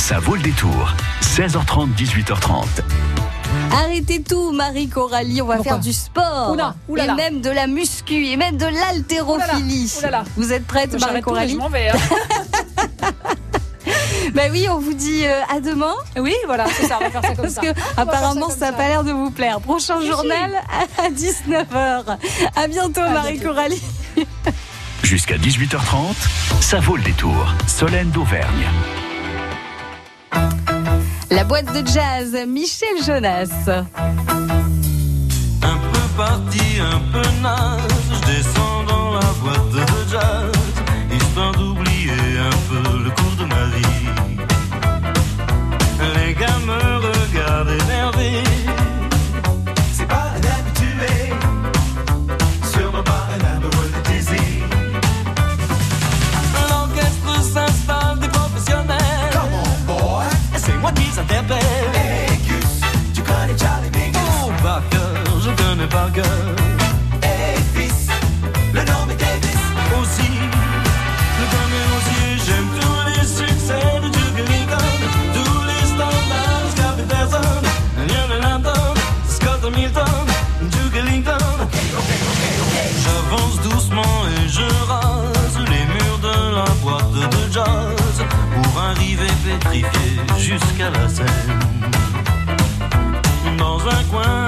Ça vaut le détour. 16h30, 18h30. Arrêtez tout, Marie Coralie, on va faire du sport. Oula, oula et là. même de la muscu et même de l'haltérophilie. Oula là. Vous êtes prête, Marie J'arrête tout, mais Coralie je m'en vais. hein. Bah oui, on vous dit euh, à demain. Oui, voilà, c'est ça, on va faire ça comme Parce ça. que On apparemment ça n'a pas l'air de vous plaire. Prochain journal à 19h. À bientôt Marie bientôt. Coralie. Jusqu'à 18h30, ça vaut le détour. Solène d'Auvergne. La boîte de jazz, Michel Jonas. Un peu parti, un peu naze, je descends dans la boîte fils, le nom Davis. Aussi, je connais aussi, j'aime tous les succès de Duke Ellington. Tous les standards Scott Peterson. Lionel Scott Hamilton, Duke. J'avance doucement et je rase les murs de la boîte de jazz pour arriver pétrifié jusqu'à la scène. Dans un coin,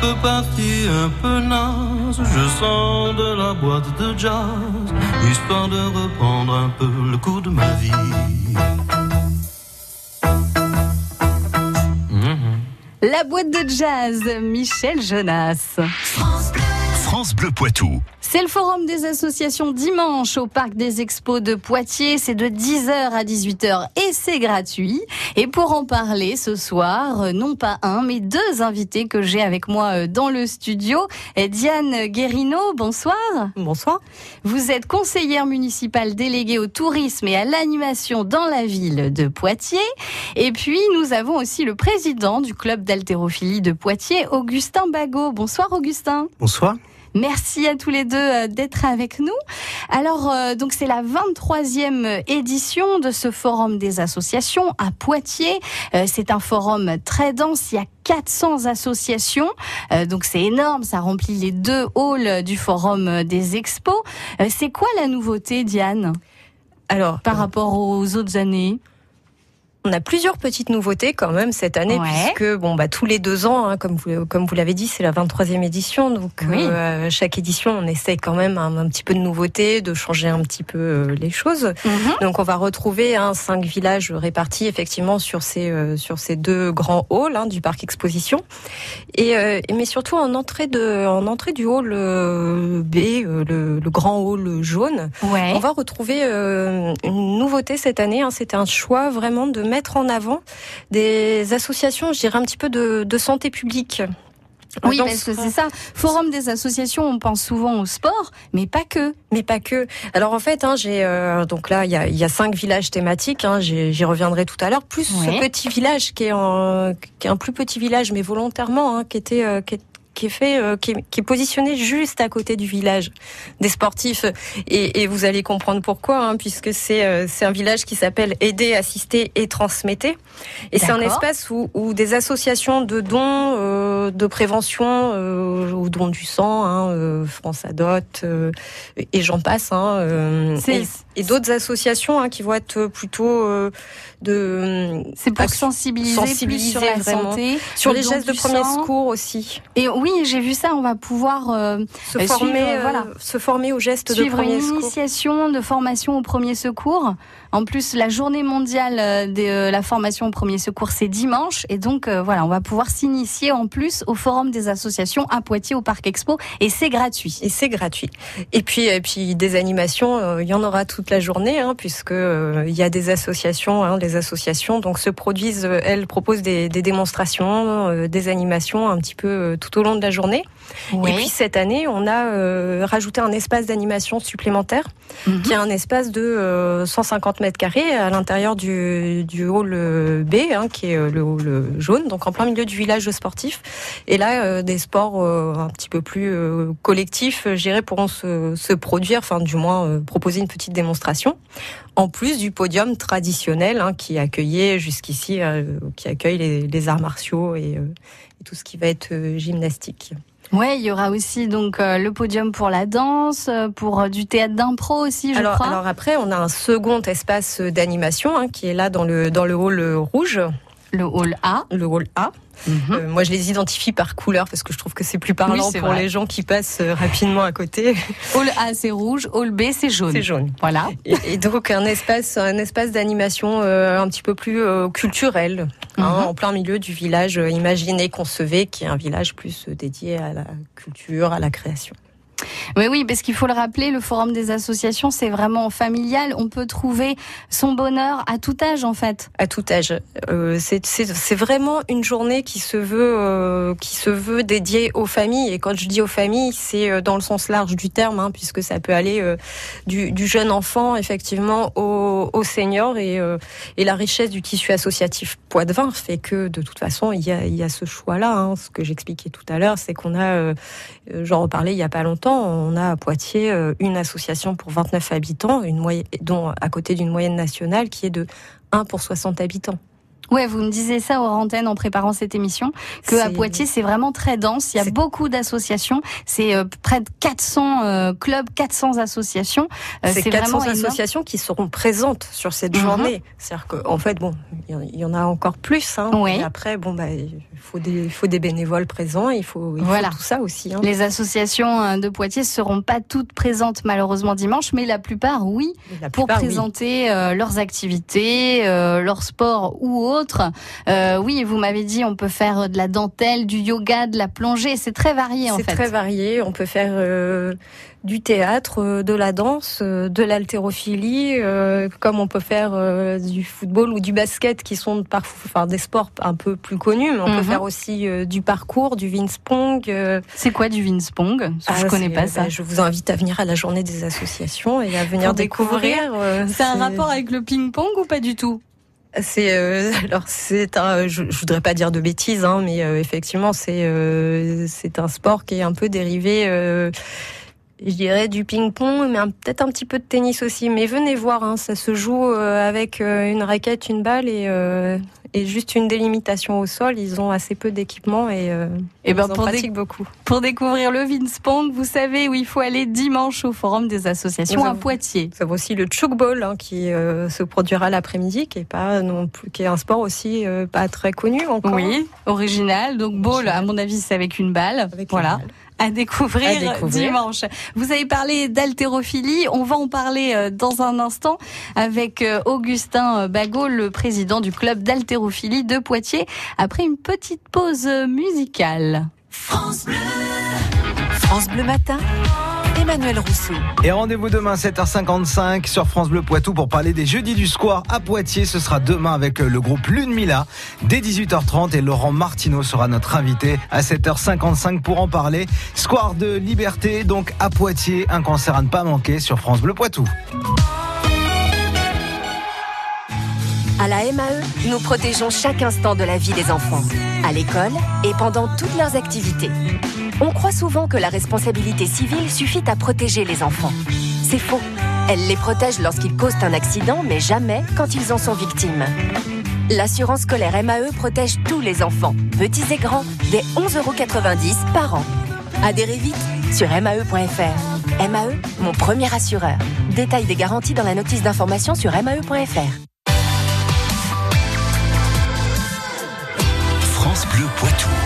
peu parti, un peu naze, je sors de la boîte de jazz, histoire de reprendre un peu le cours de ma vie. La boîte de jazz, Michel Jonas. France Bleu Poitou. C'est le forum des associations dimanche au Parc des Expos de Poitiers. C'est de 10h à 18h et c'est gratuit. Et pour en parler ce soir, non pas un, mais deux invités que j'ai avec moi euh, dans le studio. Diane Guérino, bonsoir. Bonsoir. Vous êtes conseillère municipale déléguée au tourisme et à l'animation dans la ville de Poitiers. Et puis, nous avons aussi le président du club d'haltérophilie de Poitiers, Augustin Bagot. Bonsoir, Augustin. Bonsoir. Merci à tous les deux euh, d'être avec nous. Alors, euh, donc c'est la 23e édition de ce forum des associations à Poitiers. Euh, c'est un forum très dense. Il y a 400 associations. Euh, donc c'est énorme. Ça remplit les deux halls du forum des expos. Euh, c'est quoi la nouveauté, Diane, Alors, par rapport aux autres années? On a plusieurs petites nouveautés quand même cette année, Ouais. puisque bon, bah, tous les deux ans, hein, comme vous, comme vous l'avez dit, c'est la 23e édition. Donc, Oui. euh, chaque édition, on essaye quand même un, un petit peu de nouveauté, de changer un petit peu euh, les choses. Donc, on va retrouver hein, cinq villages répartis effectivement sur ces, euh, sur ces deux grands halls hein, du parc exposition. Et, mais surtout en entrée, de, en entrée du hall B, le, le grand hall jaune, Ouais. On va retrouver une nouveauté cette année. Hein, C'était un choix vraiment de mettre en avant des associations, je dirais un petit peu de, de santé publique. Oui, parce ce- que c'est ça. Forum des associations, on pense souvent au sport, mais pas que. Mais pas que. Alors en fait, hein, j'ai euh, donc là il y a, il y a cinq villages thématiques. Hein, j'y j'y reviendrai tout à l'heure. Plus Ouais. ce petit village qui est, en, qui est un plus petit village, mais volontairement, hein, qui était euh, qui est qui est fait, euh, qui, est, qui est positionné juste à côté du village des sportifs, et, et vous allez comprendre pourquoi, hein, puisque c'est euh, c'est un village qui s'appelle Aider, assister et transmetter, et c'est un espace où, où des associations de dons, euh, de prévention, euh, au don du sang, hein, euh, France Adot, euh, et j'en passe, hein, euh, et, et d'autres associations hein, qui vont être plutôt euh, de C'est pour sensibiliser, sensibiliser plus sur la vraiment. santé, sur le les gestes de premier sang. secours aussi, Et oui, j'ai vu ça. On va pouvoir euh, se Euh, former, suivre, euh, voilà. se former aux gestes de suivre une initiation de formation au premier secours. En plus, la journée mondiale euh, de euh, la formation au premier secours, c'est dimanche. Et donc, euh, voilà, on va pouvoir s'initier en plus au Forum des associations à Poitiers au Parc Expo. Et c'est gratuit. Et c'est gratuit. Et puis, puis des animations, il y en aura toute la journée, hein, y a des associations. Hein, les associations donc se produisent, elles proposent des, démonstrations, des animations un petit peu tout au long de la journée. Et puis cette année, on a rajouté un espace d'animation supplémentaire, mhm. qui est un espace de 150 mètres carrés à l'intérieur du, du hall euh, B, hein, qui est euh, le hall euh, jaune, donc en plein milieu du village sportif. Et là, des sports un petit peu plus collectifs, gérés pourront se, se produire, enfin du moins proposer une petite démonstration. En plus du podium traditionnel hein, qui accueillait jusqu'ici, qui accueille les, arts martiaux et tout ce qui va être gymnastique. Ouais, il y aura aussi donc euh, le podium pour la danse, euh, pour euh, du théâtre d'impro aussi, je alors, crois. alors après, on a un second espace d'animation hein, qui est là dans le dans le hall rouge, le hall A. le hall A. Euh, moi, je les identifie par couleur parce que je trouve que c'est plus parlant Oui, pour vrai. les gens qui passent euh, rapidement à côté. Hall A, c'est rouge. Hall B, c'est jaune. C'est jaune. Voilà. Et, et donc un espace, un espace d'animation euh, un petit peu plus euh, culturel, hein, Mhm. en plein milieu du village imaginé Concevez, qui est un village plus dédié à la culture, à la création. Oui, parce qu'il faut le rappeler, le forum des associations, c'est vraiment familial. On peut trouver son bonheur à tout âge, en fait. à tout âge. Euh, c'est- vraiment une journée qui se veut euh, qui se veut dédiée aux familles. Et quand je dis aux familles, c'est euh, dans le sens large du terme, hein, puisque ça peut aller du, jeune enfant effectivement au, au senior et, la richesse du tissu associatif Poids-de-Vin fait que de toute façon il y a, ce choix-là. hein. Ce que j'expliquais tout à l'heure, c'est qu'on a, j'en reparlais il y a pas longtemps, on a à Poitiers euh, une association pour 29 habitants, dont à côté d'une moyenne nationale qui est de 1 pour 60 habitants. Ouais, vous me disiez ça aux antennes en préparant cette émission, que à Poitiers, c'est vraiment très dense. Il y a beaucoup d'associations. C'est euh, près de 400 euh, clubs, 400 associations. Euh, c'est c'est 400 vraiment énorme. associations qui seront présentes sur cette Mhm. journée. C'est-à-dire qu'en en fait, bon, il y en- a encore plus. Hein. Oui. Et après, bon, bah, il faut des, il faut des bénévoles présents. Il faut, il faut tout ça aussi. Hein. Les associations de Poitiers seront pas toutes présentes malheureusement dimanche, mais la plupart, oui, La pour plupart, présenter leurs activités, leur sport ou autre. Euh, oui, vous m'avez dit, on peut faire de la dentelle, du yoga, de la plongée. C'est très varié en C'est fait. très varié. On peut faire euh, du théâtre, euh, de la danse, de l'haltérophilie, euh, comme on peut faire du football ou du basket, qui sont parfois enfin, des sports un peu plus connus. Mais on Mhm. peut faire aussi du parcours, du vinspong. C'est quoi du Vinspong que Je ah, connais c'est- pas ça. bah, je vous invite à venir à la journée des associations et à venir Pour découvrir. découvrir. C'est un rapport avec le ping-pong ou pas du tout? C'est euh, alors c'est un. Je, voudrais pas dire de bêtises, hein, mais euh, effectivement c'est euh, c'est un sport qui est un peu dérivé. euh, je dirais du ping-pong, mais peut-être un petit peu de tennis aussi. Mais venez voir, hein, ça se joue euh, avec euh, une raquette, une balle et, euh, et juste une délimitation au sol. Ils ont assez peu d'équipement et, euh, Eh ben, ils en pour pratiquent beaucoup. Pour découvrir le Vinspong, vous savez où il faut aller dimanche au Forum des associations Nous à avons- Poitiers. Vous avez aussi le chukball hein, qui euh, se produira l'après-midi, qui est pas non plus, qui est un sport aussi euh, pas très connu encore. Oui, original. Donc ball, à mon avis, c'est avec une balle. Avec voilà. une balle. À découvrir, À découvrir. dimanche. Vous avez parlé d'haltérophilie. On va en parler euh, dans un instant avec euh, Augustin euh, Bagot, le président du club d'haltérophilie de Poitiers, après une petite pause musicale. France Bleu Matin, Emmanuel Rousseau. Et rendez-vous demain 7h55 sur France Bleu Poitou pour parler des jeudis du square à Poitiers. Ce sera demain avec le groupe Lune Mila dès 18h30 et Laurent Martineau sera notre invité à 7h55 pour en parler. Square de Liberté, donc à Poitiers, un concert à ne pas manquer sur France Bleu Poitou. À la MAE, nous protégeons chaque instant de la vie des enfants, à l'école et pendant toutes leurs activités. On croit souvent que la responsabilité civile suffit à protéger les enfants. C'est faux. Elle les protège lorsqu'ils causent un accident, mais jamais quand ils en sont victimes. L'assurance scolaire MAE protège tous les enfants, petits et grands, dès 11,90€ par an. Adhérez vite sur mae.fr. MAE, mon premier assureur. Détail des garanties dans la notice d'information sur mae.fr. France Bleu Poitou.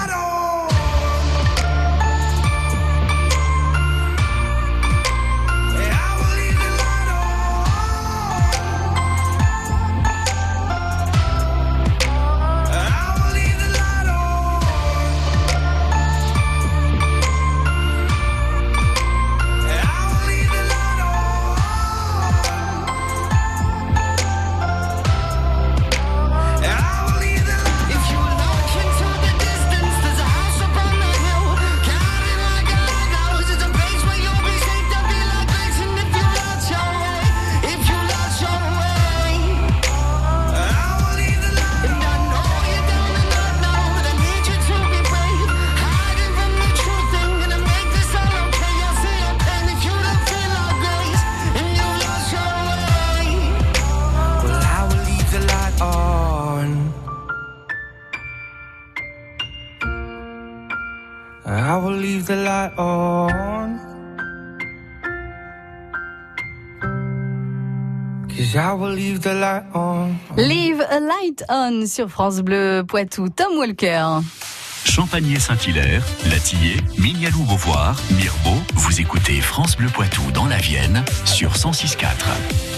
will leave the light on. Leave. Leave a light on sur France Bleu Poitou. Tom Walker. Champagné Saint-Hilaire, Latillé, Mignalou Beauvoir, Mirbeau, vous écoutez France Bleu Poitou dans la Vienne sur 106.4.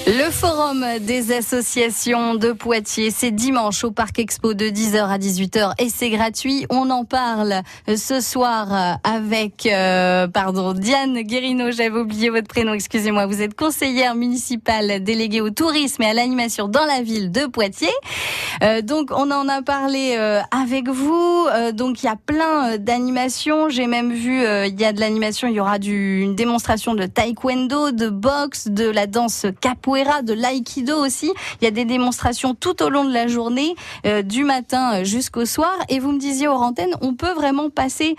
Le forum des associations de Poitiers, c'est dimanche au Parc Expo de 10h à 18h et c'est gratuit. On en parle ce soir avec, euh, pardon, Diane Guérino, j'avais oublié votre prénom, excusez-moi. Vous êtes conseillère municipale déléguée au tourisme et à l'animation dans la ville de Poitiers. Euh, donc on en a parlé euh, avec vous. Euh, donc il y a plein euh, d'animations. J'ai même vu, euh, il y a de l'animation, il y aura du, une démonstration de taekwondo, de boxe, de la danse capoeira, de l'aïkido aussi. Il y a des démonstrations tout au long de la journée, euh, du matin jusqu'au soir. Et vous me disiez aux antennes, on peut vraiment passer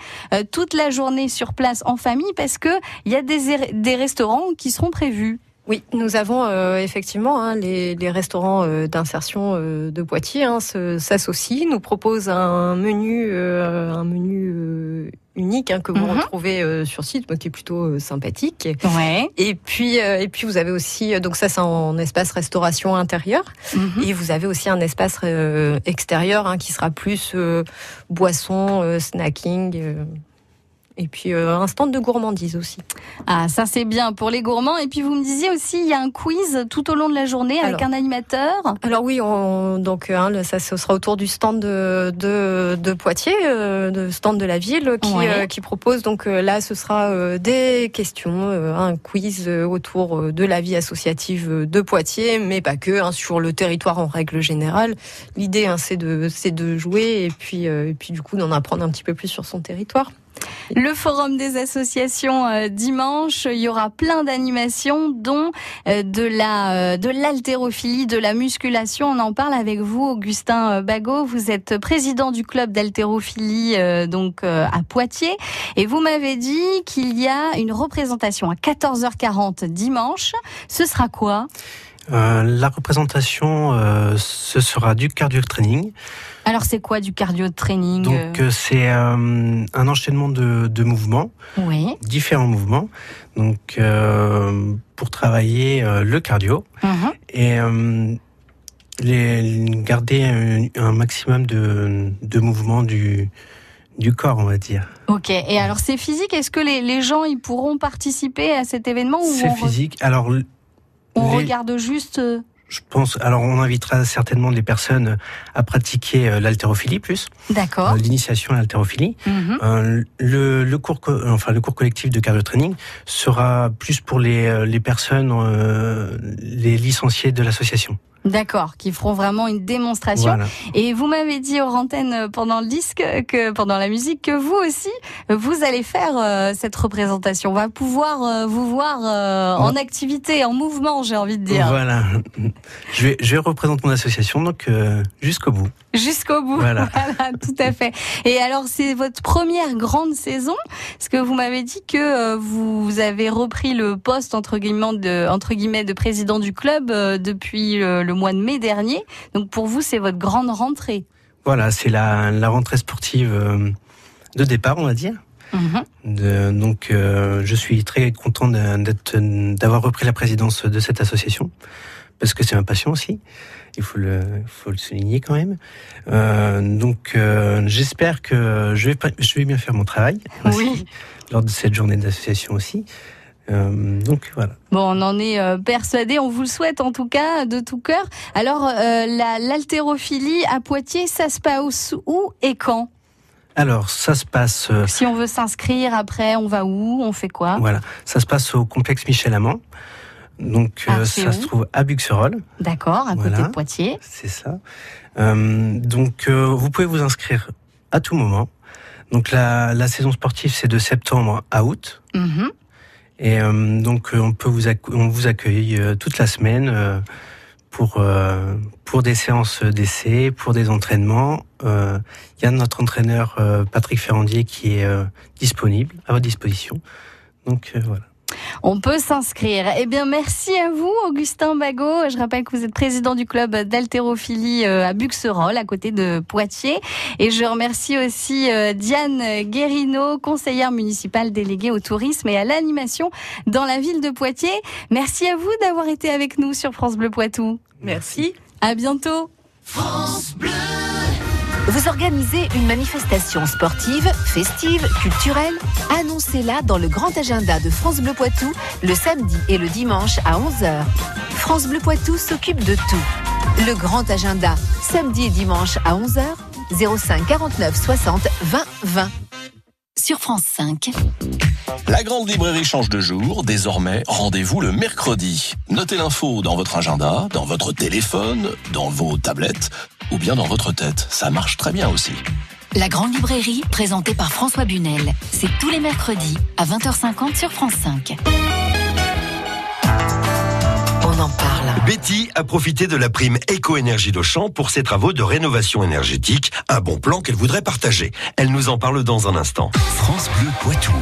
toute la journée sur place en famille parce que il y a des, des restaurants qui seront prévus. Oui, nous avons euh, effectivement hein, les, les restaurants euh, d'insertion euh, de Poitiers hein, s'associent, nous proposent un menu, euh, un menu euh, unique hein, que vous Mhm. retrouvez euh, sur site, donc qui est plutôt euh, sympathique. Ouais. Et puis, euh, et puis vous avez aussi, donc ça c'est en espace restauration intérieur, Mhm. et vous avez aussi un espace euh, extérieur hein, qui sera plus euh, boisson, euh, snacking. Euh, et puis euh, un stand de gourmandise aussi. Ah, ça c'est bien pour les gourmands. Et puis vous me disiez aussi, il y a un quiz tout au long de la journée avec un animateur. Alors oui, on, donc hein, le- ça ce sera autour du stand de, de, de Poitiers, euh, de stand de la ville, qui, Ouais. euh, qui propose donc euh, là ce sera euh, des questions, euh, un quiz euh, autour euh, de la vie associative euh, de Poitiers, mais pas que, hein, sur le territoire en règle générale. L'idée hein, c'est de c'est de jouer et puis euh, et puis du coup d'en apprendre un petit peu plus sur son territoire. Le forum des associations euh, dimanche, il y aura plein d'animations, dont euh, de la euh, de l'haltérophilie, de la musculation. On en parle avec vous, Augustin Bagot. Vous êtes président du club d'haltérophilie donc à Poitiers, et vous m'avez dit qu'il y a une représentation à 14h40 dimanche. Ce sera quoi? Euh, la représentation, euh, ce sera du cardio training. Alors c'est quoi du cardio training Donc euh, c'est un enchaînement de, de mouvements, Oui. différents mouvements, donc pour travailler le cardio Mhm. et les, garder un, un maximum de, de mouvements du, du corps, on va dire. Ok. Et alors c'est physique? Est-ce que les, les gens ils pourront participer à cet événement C'est physique. Alors on les- regarde juste euh, je pense. Alors on invitera certainement les personnes à pratiquer euh, l'haltérophilie plus, D'accord. euh, l'initiation à l'haltérophilie. Mhm. Euh, le, le cours, co- enfin le cours collectif de cardio training sera plus pour les, les personnes, euh, les licenciés de l'association. D'accord, qui feront vraiment une démonstration. Voilà. Et vous m'avez dit hors antenne euh, pendant le disque, que pendant la musique, que vous aussi, euh, vous allez faire euh, cette représentation. On va pouvoir euh, vous voir euh, en activité, en mouvement, j'ai envie de dire, Voilà. Je vais, je vais représenter mon association donc euh, jusqu'au bout. jusqu'au bout. Voilà. Voilà, tout à fait. Et alors, c'est votre première grande saison, parce que vous m'avez dit que euh, vous avez repris le poste entre guillemets de, entre guillemets, de président du club euh, depuis le mois de mai dernier. Donc pour vous, c'est votre grande rentrée. Voilà, c'est la, la rentrée sportive euh, de départ, on va dire. Mhm. De- donc, euh, je suis très content d'avoir repris la présidence de cette association parce que c'est ma passion aussi. Il faut le, il faut le souligner quand même. Euh, donc, euh, j'espère que je vais, pas- je vais bien faire mon travail aussi, Oui. lors de cette journée d'association aussi. Euh, donc voilà. Bon, on en est euh, persuadé, on vous le souhaite en tout cas de tout cœur. Alors, euh, la- l'haltérophilie à Poitiers, ça se passe où et quand? Alors, ça se passe, euh, Si on veut s'inscrire après, on va où? On fait quoi? Voilà, ça se passe au complexe Michel Amand. Donc, Ah, ça se trouve à Buxerolles. D'accord, à côté de Poitiers. C'est ça. Donc, vous pouvez vous inscrire à tout moment. Donc, la, la saison sportive, c'est de septembre à août. Mhm. Et euh, donc, euh, on peut vous, on vous accueille euh, toute la semaine euh, pour pour des séances d'essai, pour des entraînements. Il y a notre entraîneur Patrick Ferrandier qui est disponible à votre disposition. Donc voilà. On peut s'inscrire. Eh bien, merci à vous, Augustin Bagot. Je rappelle que vous êtes président du club d'haltérophilie euh, à Buxerolles, à côté de Poitiers. Et je remercie aussi euh, Diane Guérino, conseillère municipale déléguée au tourisme et à l'animation dans la ville de Poitiers. Merci à vous d'avoir été avec nous sur France Bleu Poitou. Merci. À bientôt. Vous organisez une manifestation sportive, festive, culturelle Annoncez-la dans le grand agenda de France Bleu Poitou le samedi et le dimanche à 11h. France Bleu Poitou s'occupe de tout. Le grand agenda, samedi et dimanche à 11h, 05 49 60 20 20. Sur France 5. La grande librairie change de jour. Désormais, rendez-vous le mercredi. Notez l'info dans votre agenda, dans votre téléphone, dans vos tablettes ou bien dans votre tête. Ça marche très bien aussi. La Grande Librairie, présentée par François Bunel. C'est tous les mercredis à 20h50 sur France 5. On en parle. Betty a profité de la prime éco-énergie d'Auchan pour ses travaux de rénovation énergétique, un bon plan qu'elle voudrait partager. Elle nous en parle dans un instant. France Bleu Poitou.